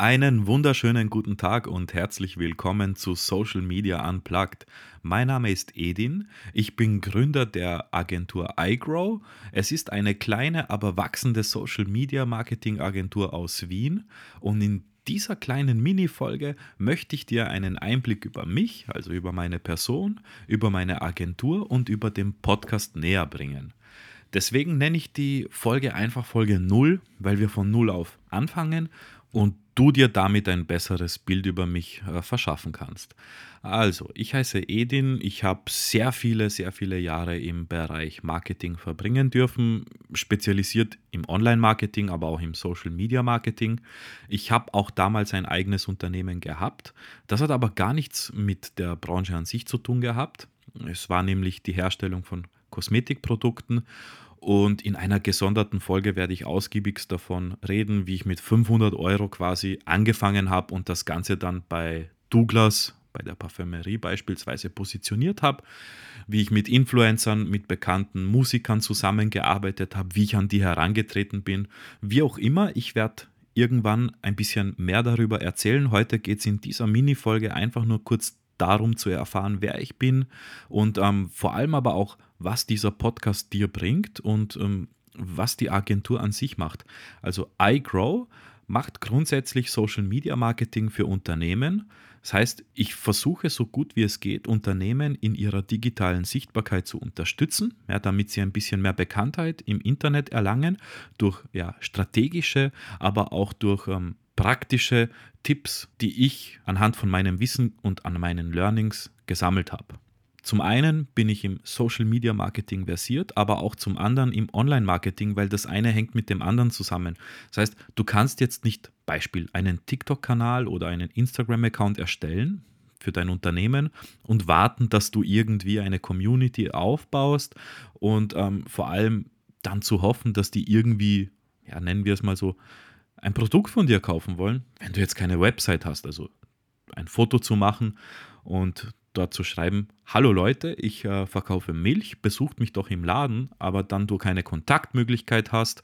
Einen wunderschönen guten Tag und herzlich willkommen zu Social Media Unplugged. Mein Name ist Edin, ich bin Gründer der Agentur iGrow. Es ist eine kleine, aber wachsende Social Media Marketing Agentur aus Wien und in dieser kleinen Mini-Folge möchte ich dir einen Einblick über mich, also über meine Person, über meine Agentur und über den Podcast näher bringen. Deswegen nenne ich die Folge einfach Folge 0, weil wir von 0 auf anfangen und du dir damit ein besseres Bild über mich äh, verschaffen kannst. Also, ich heiße Edin, ich habe sehr viele, sehr viele Jahre im Bereich Marketing verbringen dürfen, spezialisiert im Online-Marketing, aber auch im Social-Media-Marketing. Ich habe auch damals ein eigenes Unternehmen gehabt. Das hat aber gar nichts mit der Branche an sich zu tun gehabt. Es war nämlich die Herstellung von Kosmetikprodukten und in einer gesonderten Folge werde ich ausgiebigst davon reden, wie ich mit 500 Euro quasi angefangen habe und das Ganze dann bei Douglas, bei der Parfümerie beispielsweise positioniert habe, wie ich mit Influencern, mit bekannten Musikern zusammengearbeitet habe, wie ich an die herangetreten bin. Wie auch immer, ich werde irgendwann ein bisschen mehr darüber erzählen. Heute geht es in dieser Mini-Folge einfach nur kurz darum zu erfahren, wer ich bin und ähm, vor allem aber auch, was dieser Podcast dir bringt und ähm, was die Agentur an sich macht. Also iGrow macht grundsätzlich Social Media Marketing für Unternehmen. Das heißt, ich versuche so gut wie es geht, Unternehmen in ihrer digitalen Sichtbarkeit zu unterstützen, ja, damit sie ein bisschen mehr Bekanntheit im Internet erlangen, durch ja, strategische, aber auch durch ähm, praktische Tipps, die ich anhand von meinem Wissen und an meinen Learnings gesammelt habe. Zum einen bin ich im Social Media Marketing versiert, aber auch zum anderen im Online Marketing, weil das eine hängt mit dem anderen zusammen. Das heißt, du kannst jetzt nicht Beispiel einen TikTok-Kanal oder einen Instagram-Account erstellen für dein Unternehmen und warten, dass du irgendwie eine Community aufbaust und ähm, vor allem dann zu hoffen, dass die irgendwie, ja, nennen wir es mal so, ein Produkt von dir kaufen wollen, wenn du jetzt keine Website hast, also ein Foto zu machen und dort zu schreiben, hallo Leute, ich äh, verkaufe Milch, besucht mich doch im Laden, aber dann du keine Kontaktmöglichkeit hast,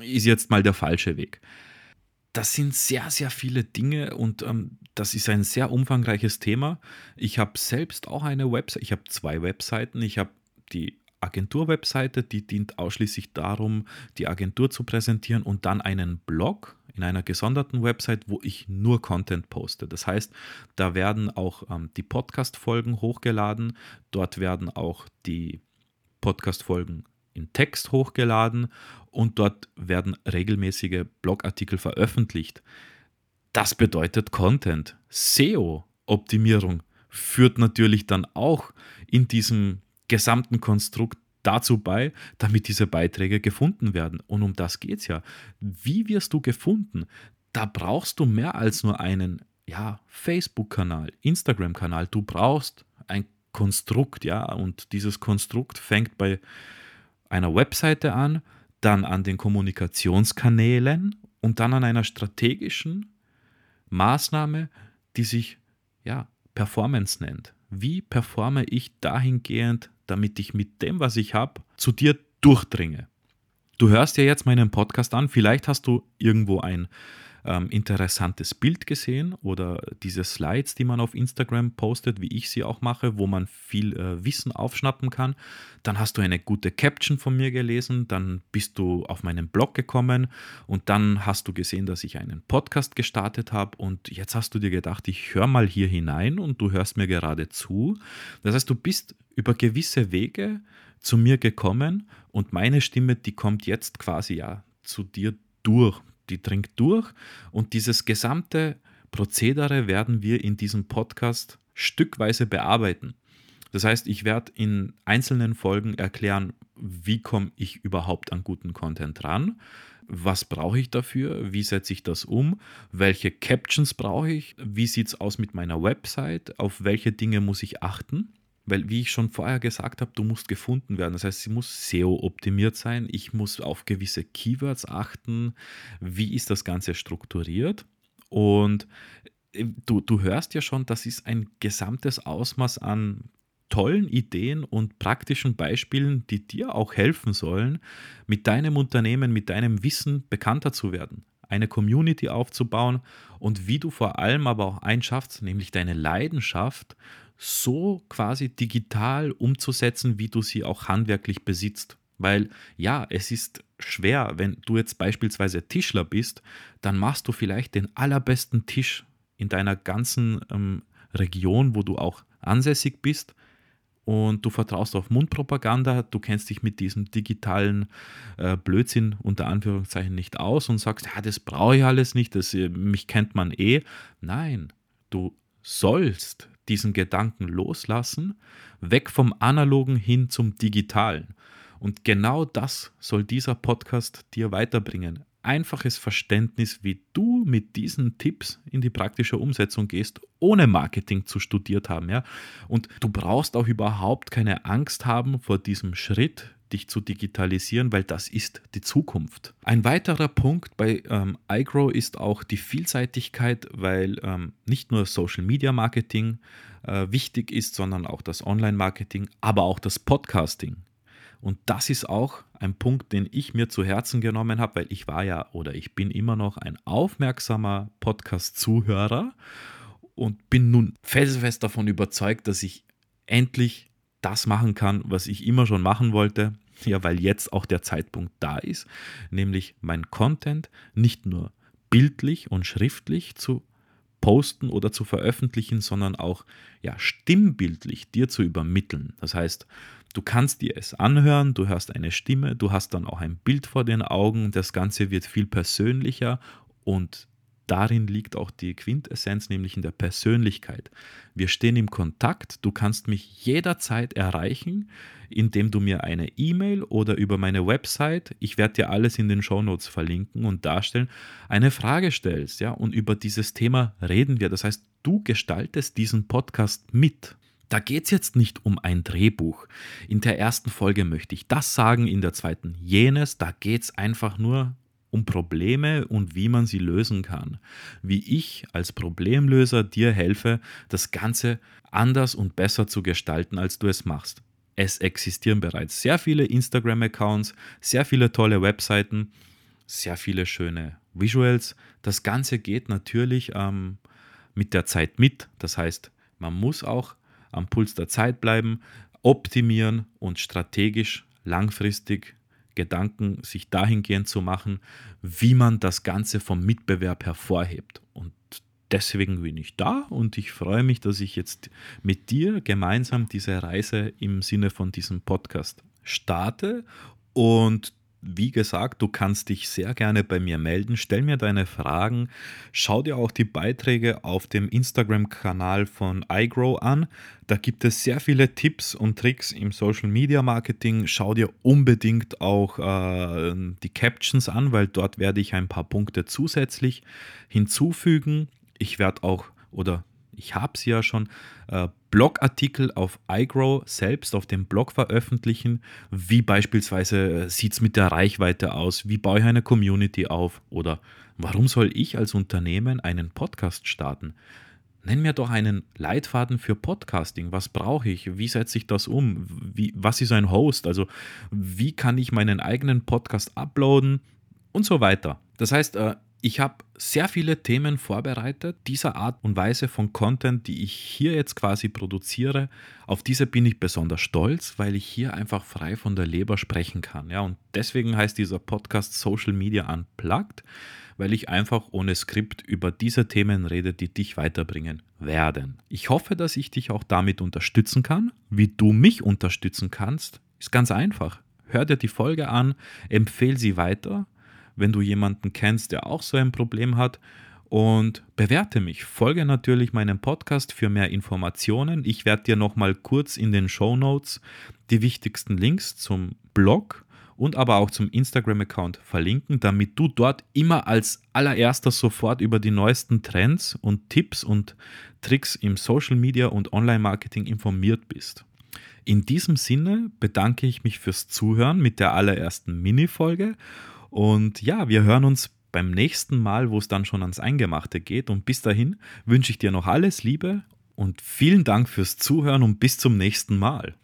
ist jetzt mal der falsche Weg. Das sind sehr, sehr viele Dinge und ähm, das ist ein sehr umfangreiches Thema. Ich habe selbst auch eine Website, ich habe zwei Webseiten. Ich habe die Agentur-Webseite, die dient ausschließlich darum, die Agentur zu präsentieren und dann einen Blog, in einer gesonderten Website, wo ich nur Content poste. Das heißt, da werden auch ähm, die Podcast-Folgen hochgeladen, dort werden auch die Podcast-Folgen in Text hochgeladen und dort werden regelmäßige Blogartikel veröffentlicht. Das bedeutet Content. SEO-Optimierung führt natürlich dann auch in diesem gesamten Konstrukt dazu bei, damit diese Beiträge gefunden werden. Und um das geht es ja. Wie wirst du gefunden? Da brauchst du mehr als nur einen ja, Facebook-Kanal, Instagram-Kanal. Du brauchst ein Konstrukt, ja, und dieses Konstrukt fängt bei einer Webseite an, dann an den Kommunikationskanälen und dann an einer strategischen Maßnahme, die sich ja Performance nennt. Wie performe ich dahingehend damit ich mit dem, was ich habe, zu dir durchdringe. Du hörst ja jetzt meinen Podcast an, vielleicht hast du irgendwo ein ähm, interessantes Bild gesehen oder diese Slides, die man auf Instagram postet, wie ich sie auch mache, wo man viel äh, Wissen aufschnappen kann. Dann hast du eine gute Caption von mir gelesen, dann bist du auf meinen Blog gekommen und dann hast du gesehen, dass ich einen Podcast gestartet habe und jetzt hast du dir gedacht, ich höre mal hier hinein und du hörst mir gerade zu. Das heißt, du bist über gewisse Wege zu mir gekommen und meine Stimme, die kommt jetzt quasi ja zu dir durch. Die dringt durch. Und dieses gesamte Prozedere werden wir in diesem Podcast stückweise bearbeiten. Das heißt, ich werde in einzelnen Folgen erklären, wie komme ich überhaupt an guten Content ran, was brauche ich dafür, wie setze ich das um, welche Captions brauche ich, wie sieht es aus mit meiner Website, auf welche Dinge muss ich achten. Weil, wie ich schon vorher gesagt habe, du musst gefunden werden. Das heißt, sie muss SEO-optimiert sein. Ich muss auf gewisse Keywords achten. Wie ist das Ganze strukturiert? Und äh, du, du hörst ja schon, das ist ein gesamtes Ausmaß an tollen Ideen und praktischen Beispielen, die dir auch helfen sollen, mit deinem Unternehmen, mit deinem Wissen bekannter zu werden. eine Community aufzubauen und wie du vor allem aber auch eins schaffst, nämlich deine Leidenschaft so quasi digital umzusetzen, wie du sie auch handwerklich besitzt. Weil ja, es ist schwer, wenn du jetzt beispielsweise Tischler bist, dann machst du vielleicht den allerbesten Tisch in deiner ganzen ähm, Region, wo du auch ansässig bist und du vertraust auf Mundpropaganda, du kennst dich mit diesem digitalen äh, Blödsinn unter Anführungszeichen nicht aus und sagst, ja, das brauche ich alles nicht, das, äh, mich kennt man eh. Nein, du sollst diesen Gedanken loslassen, weg vom analogen hin zum digitalen. Und genau das soll dieser Podcast dir weiterbringen einfaches Verständnis, wie du mit diesen Tipps in die praktische Umsetzung gehst, ohne Marketing zu studiert haben. Ja? Und du brauchst auch überhaupt keine Angst haben vor diesem Schritt, dich zu digitalisieren, weil das ist die Zukunft. Ein weiterer Punkt bei ähm, iGrow ist auch die Vielseitigkeit, weil ähm, nicht nur Social Media Marketing äh, wichtig ist, sondern auch das Online Marketing, aber auch das Podcasting. Und das ist auch ein Punkt, den ich mir zu Herzen genommen habe, weil ich war ja oder ich bin immer noch ein aufmerksamer Podcast-Zuhörer und bin nun felsenfest davon überzeugt, dass ich endlich das machen kann, was ich immer schon machen wollte. Ja, weil jetzt auch der Zeitpunkt da ist, nämlich mein Content nicht nur bildlich und schriftlich zu posten oder zu veröffentlichen, sondern auch ja, stimmbildlich dir zu übermitteln. Das heißt, Du kannst dir es anhören, du hörst eine Stimme, du hast dann auch ein Bild vor den Augen, das Ganze wird viel persönlicher und darin liegt auch die Quintessenz, nämlich in der Persönlichkeit. Wir stehen im Kontakt, du kannst mich jederzeit erreichen, indem du mir eine E-Mail oder über meine Website, ich werde dir alles in den Shownotes verlinken und darstellen, eine Frage stellst, ja, und über dieses Thema reden wir. Das heißt, du gestaltest diesen Podcast mit. Da geht es jetzt nicht um ein Drehbuch. In der ersten Folge möchte ich das sagen, in der zweiten jenes. Da geht es einfach nur um Probleme und wie man sie lösen kann. Wie ich als Problemlöser dir helfe, das Ganze anders und besser zu gestalten, als du es machst. Es existieren bereits sehr viele Instagram-Accounts, sehr viele tolle Webseiten, sehr viele schöne Visuals. Das Ganze geht natürlich ähm, mit der Zeit mit. Das heißt, man muss auch am Puls der Zeit bleiben, optimieren und strategisch langfristig Gedanken sich dahingehend zu machen, wie man das Ganze vom Mitbewerb hervorhebt. Und deswegen bin ich da und ich freue mich, dass ich jetzt mit dir gemeinsam diese Reise im Sinne von diesem Podcast starte. Und wie gesagt, du kannst dich sehr gerne bei mir melden. Stell mir deine Fragen. Schau dir auch die Beiträge auf dem Instagram-Kanal von iGrow an. Da gibt es sehr viele Tipps und Tricks im Social Media Marketing. Schau dir unbedingt auch äh, die Captions an, weil dort werde ich ein paar Punkte zusätzlich hinzufügen. Ich werde auch oder ich habe sie ja schon, äh, Blogartikel auf iGrow selbst auf dem Blog veröffentlichen, wie beispielsweise äh, sieht es mit der Reichweite aus, wie baue ich eine Community auf oder warum soll ich als Unternehmen einen Podcast starten? Nenn mir doch einen Leitfaden für Podcasting. Was brauche ich? Wie setze ich das um? Wie, was ist ein Host? Also wie kann ich meinen eigenen Podcast uploaden und so weiter. Das heißt, äh, ich habe sehr viele Themen vorbereitet, dieser Art und Weise von Content, die ich hier jetzt quasi produziere. Auf diese bin ich besonders stolz, weil ich hier einfach frei von der Leber sprechen kann. Ja, und deswegen heißt dieser Podcast Social Media Unplugged, weil ich einfach ohne Skript über diese Themen rede, die dich weiterbringen werden. Ich hoffe, dass ich dich auch damit unterstützen kann. Wie du mich unterstützen kannst, ist ganz einfach. Hör dir die Folge an, empfehle sie weiter wenn du jemanden kennst, der auch so ein Problem hat. Und bewerte mich. Folge natürlich meinem Podcast für mehr Informationen. Ich werde dir nochmal kurz in den Show Notes die wichtigsten Links zum Blog und aber auch zum Instagram-Account verlinken, damit du dort immer als allererster sofort über die neuesten Trends und Tipps und Tricks im Social Media und Online-Marketing informiert bist. In diesem Sinne bedanke ich mich fürs Zuhören mit der allerersten Mini-Folge und ja, wir hören uns beim nächsten Mal, wo es dann schon ans Eingemachte geht. Und bis dahin wünsche ich dir noch alles Liebe und vielen Dank fürs Zuhören und bis zum nächsten Mal.